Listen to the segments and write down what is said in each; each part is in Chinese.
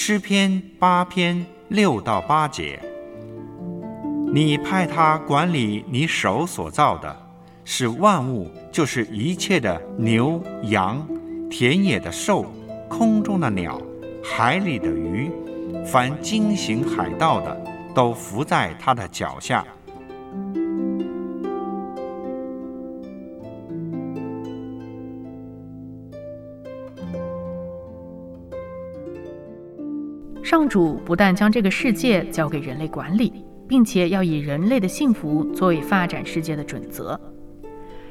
诗篇八篇六到八节，你派他管理你手所造的，是万物，就是一切的牛羊、田野的兽、空中的鸟、海里的鱼，凡惊醒海盗的，都伏在他的脚下。上主不但将这个世界交给人类管理，并且要以人类的幸福作为发展世界的准则。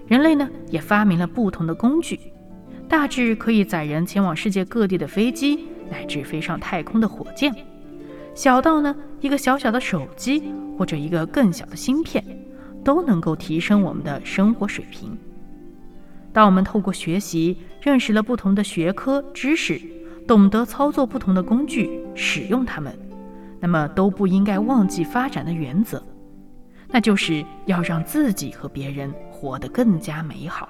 人类呢，也发明了不同的工具，大致可以载人前往世界各地的飞机，乃至飞上太空的火箭；小到呢，一个小小的手机或者一个更小的芯片，都能够提升我们的生活水平。当我们透过学习认识了不同的学科知识，懂得操作不同的工具，使用它们，那么都不应该忘记发展的原则，那就是要让自己和别人活得更加美好。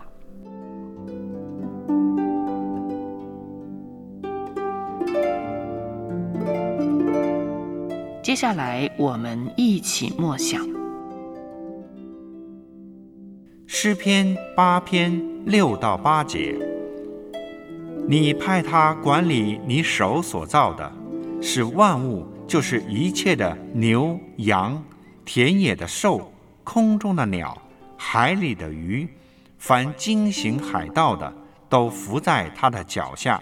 接下来，我们一起默想诗篇八篇六到八节。你派他管理你手所造的，是万物，就是一切的牛羊、田野的兽、空中的鸟、海里的鱼，凡惊醒海盗的，都伏在他的脚下。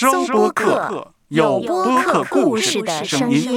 收播客，有播客故事的声音。